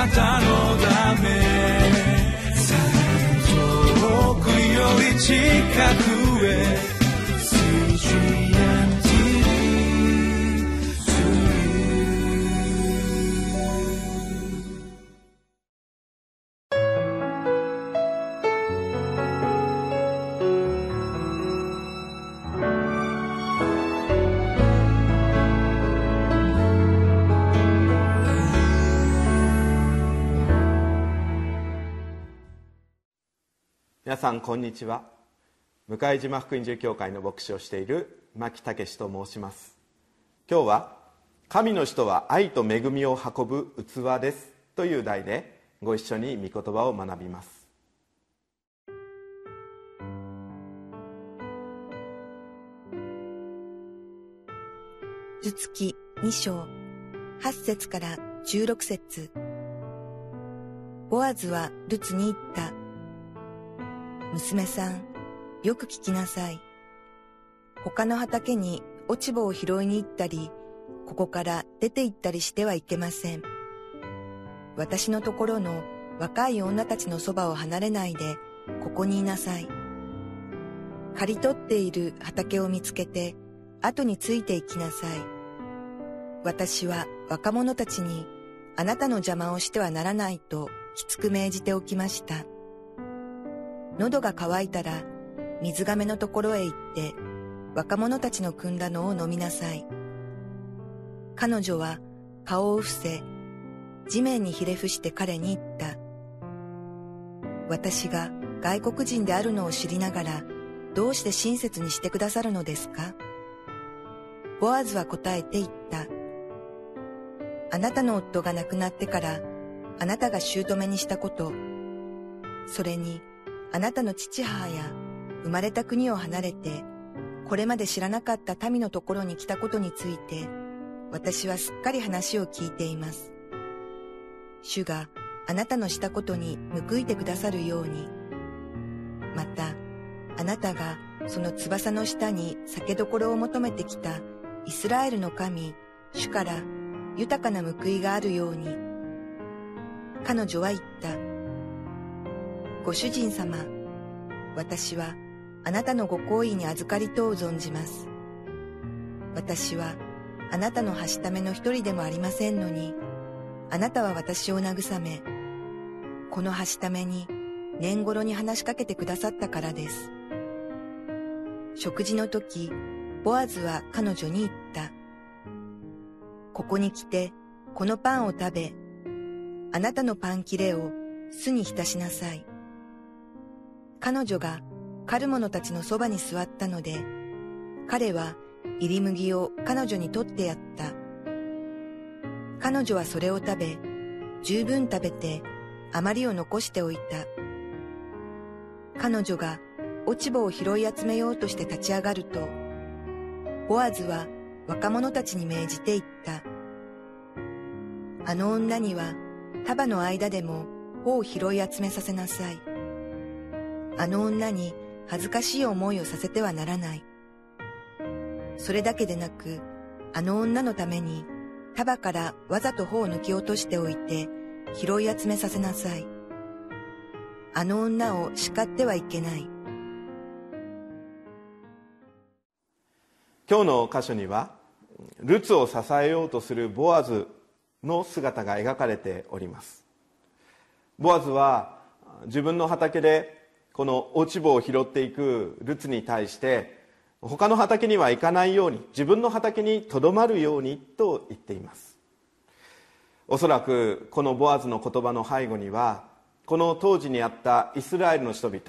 なたのため。遠くより近く。皆さんこんにちは。向島福音寺教会の牧師をしている牧武と申します。今日は「神の人は愛と恵みを運ぶ器です」という題でご一緒に御言葉を学びます。図月2章8節から16節。ボアズはルツに言った。娘さん、よく聞きなさい。他の畑に落ち葉を拾いに行ったり、ここから出て行ったりしてはいけません。私のところの若い女たちのそばを離れないで、ここにいなさい。刈り取っている畑を見つけて、後について行きなさい。私は若者たちに、あなたの邪魔をしてはならないときつく命じておきました。喉が渇いたら水亀のところへ行って若者たちの汲んだのを飲みなさい。彼女は顔を伏せ地面にひれ伏して彼に言った。私が外国人であるのを知りながらどうして親切にしてくださるのですか？ボアズは答えて言った。あなたの夫が亡くなってからあなたが姑にしたこと、それにあなたの父母や生まれた国を離れて、これまで知らなかった民のところに来たことについて、私はすっかり話を聞いています。主があなたのしたことに報いてくださるように、また、あなたがその翼の下に酒どころを求めてきたイスラエルの神、主から豊かな報いがあるように。彼女は言った。ご主人様、私はあなたのご好意に預かりとを存じます。私はあなたのはしための一人でもありませんのに、あなたは私を慰め、このはしために年頃に話しかけてくださったからです。食事の時、ボアズは彼女に言った。ここに来て、このパンを食べ、あなたのパン切れを巣に浸しなさい。彼女が狩る者たちのそばに座ったので、彼は入り麦を彼女に取ってやった。彼女はそれを食べ、十分食べて余りを残しておいた。彼女が落ち葉を拾い集めようとして立ち上がると、ボアズは若者たちに命じて言った。あの女には束の間でも穂を拾い集めさせなさい。あの女に恥ずかしい思いをさせてはならない。それだけでなく、あの女のために束からわざと頬を抜き落としておいて拾い集めさせなさい。あの女を叱ってはいけない。今日の箇所にはルツを支えようとするボアズの姿が描かれておりますボアズは自分の畑でこの落ち葉を拾っていくルツに対して他の畑には行かないように自分の畑にとどまるようにと言っています。おそらくこのボアズの言葉の背後にはこの当時にあったイスラエルの人々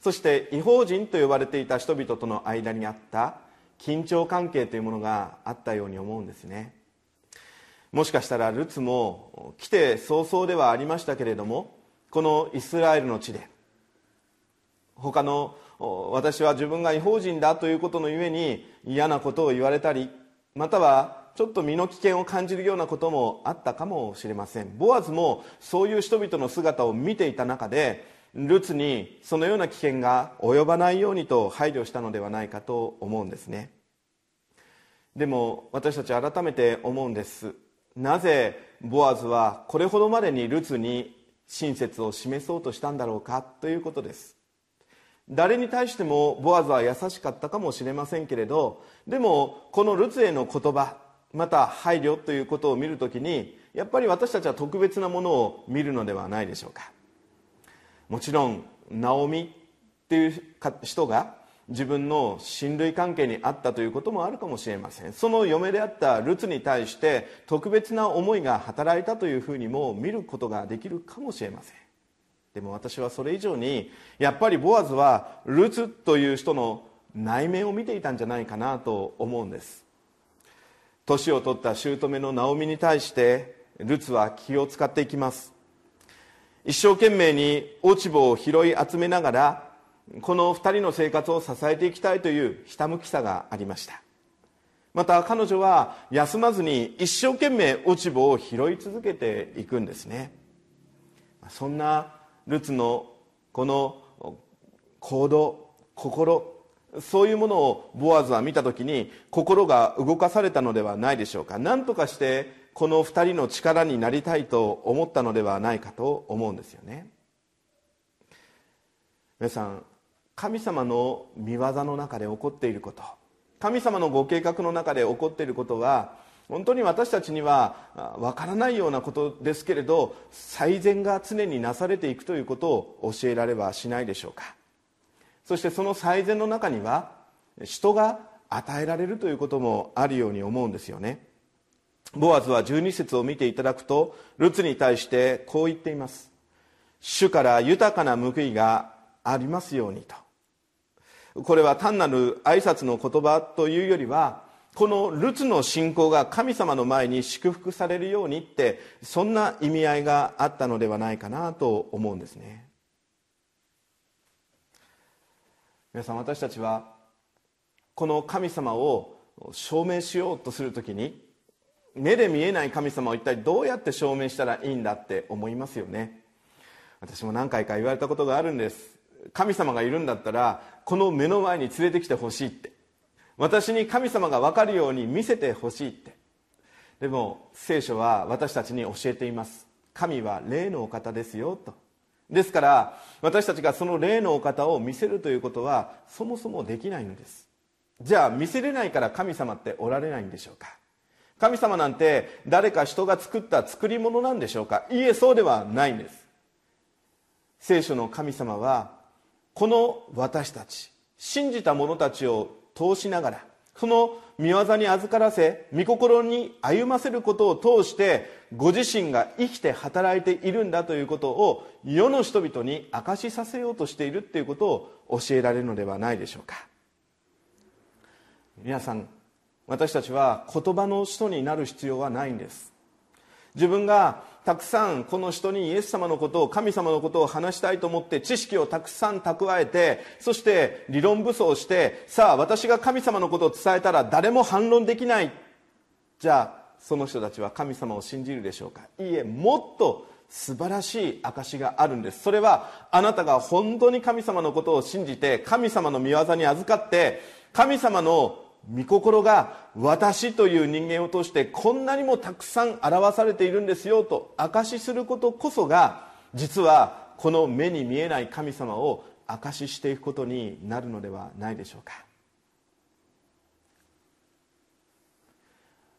そして違法人と呼ばれていた人々との間にあった緊張関係というものがあったように思うんですね。もしかしたらルツも来て早々ではありましたけれどもこのイスラエルの地で他の私は自分が違法人だということのゆえに嫌なことを言われたりまたはちょっと身の危険を感じるようなこともあったかもしれません。ボアズもそういう人々の姿を見ていた中でルツにそのような危険が及ばないようにと配慮したのではないかと思うんですね。でも私たち改めて思うんです。なぜボアズはこれほどまでにルツに親切を示そうとしたんだろうかということです。誰に対してもボアズは優しかったかもしれませんけれどでもこのルツへの言葉また配慮ということを見るときにやっぱり私たちは特別なものを見るのではないでしょうか。もちろんナオミっていう人が自分の親類関係にあったということもあるかもしれません。その嫁であったルツに対して特別な思いが働いたというふうにも見ることができるかもしれません。でも私はそれ以上にやっぱりボアズはルツという人の内面を見ていたんじゃないかなと思うんです。年を取った姑のナオミに対してルツは気を使っていきます。一生懸命に落ち葉を拾い集めながらこの2人の生活を支えていきたいというひたむきさがありました。また彼女は休まずに一生懸命落ち葉を拾い続けていくんですね。そんなルツのこの行動心そういうものをボアズは見た時に心が動かされたのではないでしょうか。何とかしてこの2人の力になりたいと思ったのではないかと思うんですよね。皆さん神様の見業の中で起こっていること神様のご計画の中で起こっていることは本当に私たちにはわからないようなことですけれど最善が常になされていくということを教えられはしないでしょうか。そしてその最善の中には人が与えられるということもあるように思うんですよね。ボアズは12節を見ていただくとルツに対してこう言っています。主から豊かな報いがありますようにと。これは単なる挨拶の言葉というよりはこのルツの信仰が神様の前に祝福されるようにってそんな意味合いがあったのではないかなと思うんですね。皆さん私たちはこの神様を証明しようとするときに目で見えない神様を一体どうやって証明したらいいんだって思いますよね。私も何回か言われたことがあるんです。神様がいるんだったらこの目の前に連れてきてほしいって。私に神様が分かるように見せてほしいって。でも聖書は私たちに教えています。神は霊のお方ですよと。ですから私たちがその霊のお方を見せるということはそもそもできないのです。じゃあ見せれないから神様っておられないんでしょうか。神様なんて誰か人が作った作り物なんでしょうか。いいえそうではないんです。聖書の神様はこの私たち信じた者たちを通しながらその見業に預からせ御心に歩ませることを通してご自身が生きて働いているんだということを世の人々に明かしさせようとしているということを教えられるのではないでしょうか。皆さん私たちは言葉の人になる必要はないんです。自分がたくさんこの人にイエス様のことを神様のことを話したいと思って知識をたくさん蓄えてそして理論武装してさあ私が神様のことを伝えたら誰も反論できない。じゃあその人たちは神様を信じるでしょうか。いいえもっと素晴らしい証があるんです。それはあなたが本当に神様のことを信じて神様の御業に預かって神様の御心が私という人間を通してこんなにもたくさん表されているんですよと証しすることこそが実はこの目に見えない神様を証ししていくことになるのではないでしょうか。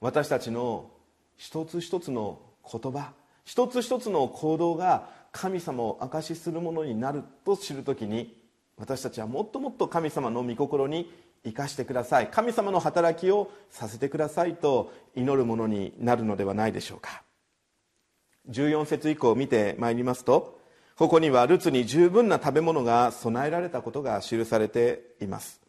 私たちの一つ一つの言葉一つ一つの行動が神様を証しするものになると知るときに私たちはもっともっと神様の御心に生かしてください。神様の働きをさせてくださいと祈るものになるのではないでしょうか。14節以降見てまいりますとここにはルツに十分な食べ物が備えられたことが記されています。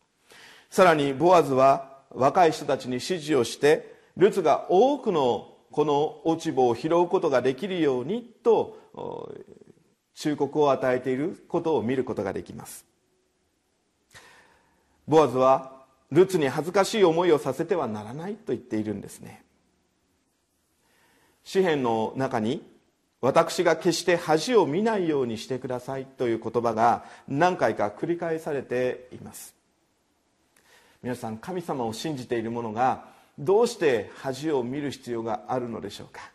さらにボアズは若い人たちに指示をしてルツが多くのこの落ち葉を拾うことができるようにと忠告を与えていることを見ることができます。ボアズはルツに恥ずかしい思いをさせてはならないと言っているんですね。詩篇の中に私が決して恥を見ないようにしてくださいという言葉が何回か繰り返されています。皆さん神様を信じている者がどうして恥を見る必要があるのでしょうか？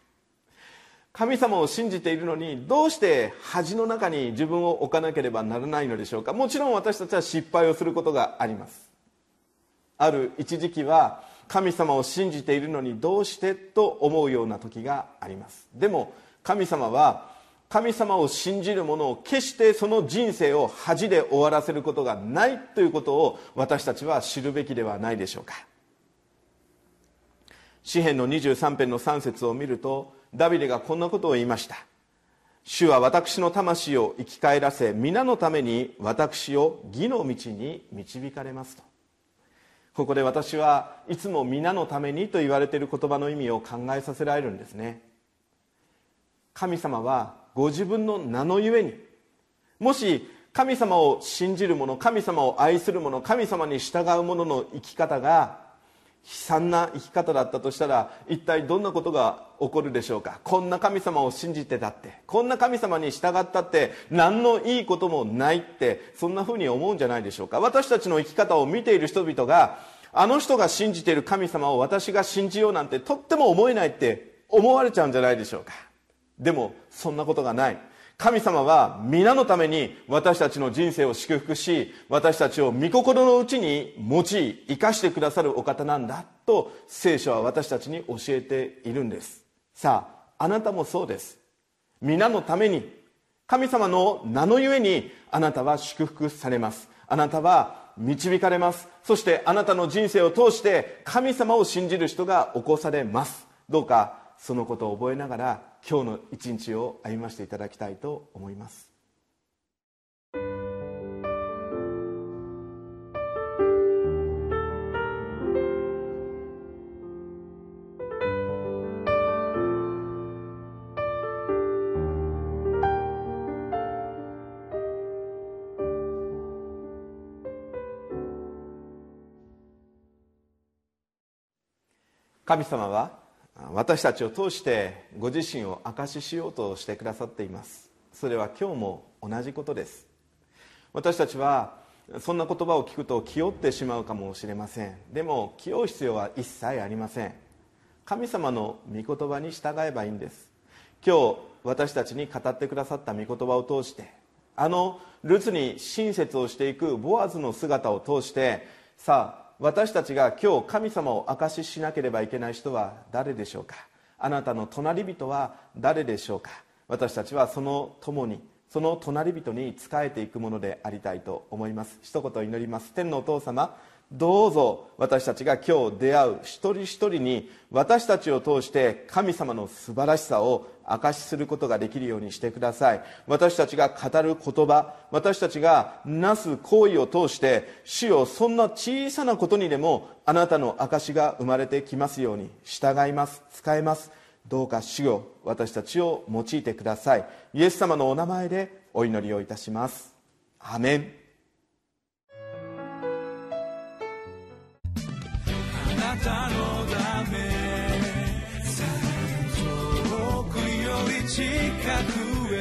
神様を信じているのにどうして恥の中に自分を置かなければならないのでしょうか。もちろん私たちは失敗をすることがあります。ある一時期は神様を信じているのにどうしてと思うような時があります。でも神様は神様を信じる者を決してその人生を恥で終わらせることがないということを私たちは知るべきではないでしょうか。詩篇の23編の3節を見るとダビデがこんなことを言いました。主は私の魂を生き返らせ皆のために私を義の道に導かれますと。ここで私はいつも皆のためにと言われている言葉の意味を考えさせられるんですね。神様はご自分の名のゆえにもし神様を信じる者神様を愛する者神様に従う者の生き方が悲惨な生き方だったとしたら一体どんなことが起こるでしょうか？こんな神様を信じてたってこんな神様に従ったって何のいいこともないってそんなふうに思うんじゃないでしょうか？私たちの生き方を見ている人々があの人が信じている神様を私が信じようなんてとっても思えないって思われちゃうんじゃないでしょうか？でもそんなことがない。神様は皆のために私たちの人生を祝福し私たちを御心のうちに用い生かしてくださるお方なんだと聖書は私たちに教えているんです。さああなたもそうです。皆のために神様の名のゆえにあなたは祝福されます。あなたは導かれます。そしてあなたの人生を通して神様を信じる人が起こされます。どうかそのことを覚えながら今日の一日を歩ませていただきたいと思います。神様は私たちを通してご自身を証ししようとしてくださっています。それは今日も同じことです。私たちはそんな言葉を聞くと気負ってしまうかもしれません。でも気負う必要は一切ありません。神様の御言葉に従えばいいんです。今日私たちに語ってくださった御言葉を通してあのルツに親切をしていくボアズの姿を通してさあ私たちが今日神様を証ししなければいけない人は誰でしょうか？あなたの隣人は誰でしょうか？私たちはその共にその隣人に仕えていくものでありたいと思います。一言祈ります。天のお父様どうぞ私たちが今日出会う一人一人に私たちを通して神様の素晴らしさを証しすることができるようにしてください。私たちが語る言葉私たちがなす行為を通して主よそんな小さなことにでもあなたの証しが生まれてきますように従います使えます。どうか主よ私たちを用いてください。イエス様のお名前でお祈りをいたします。アメン。あなたのため遠くより近くへ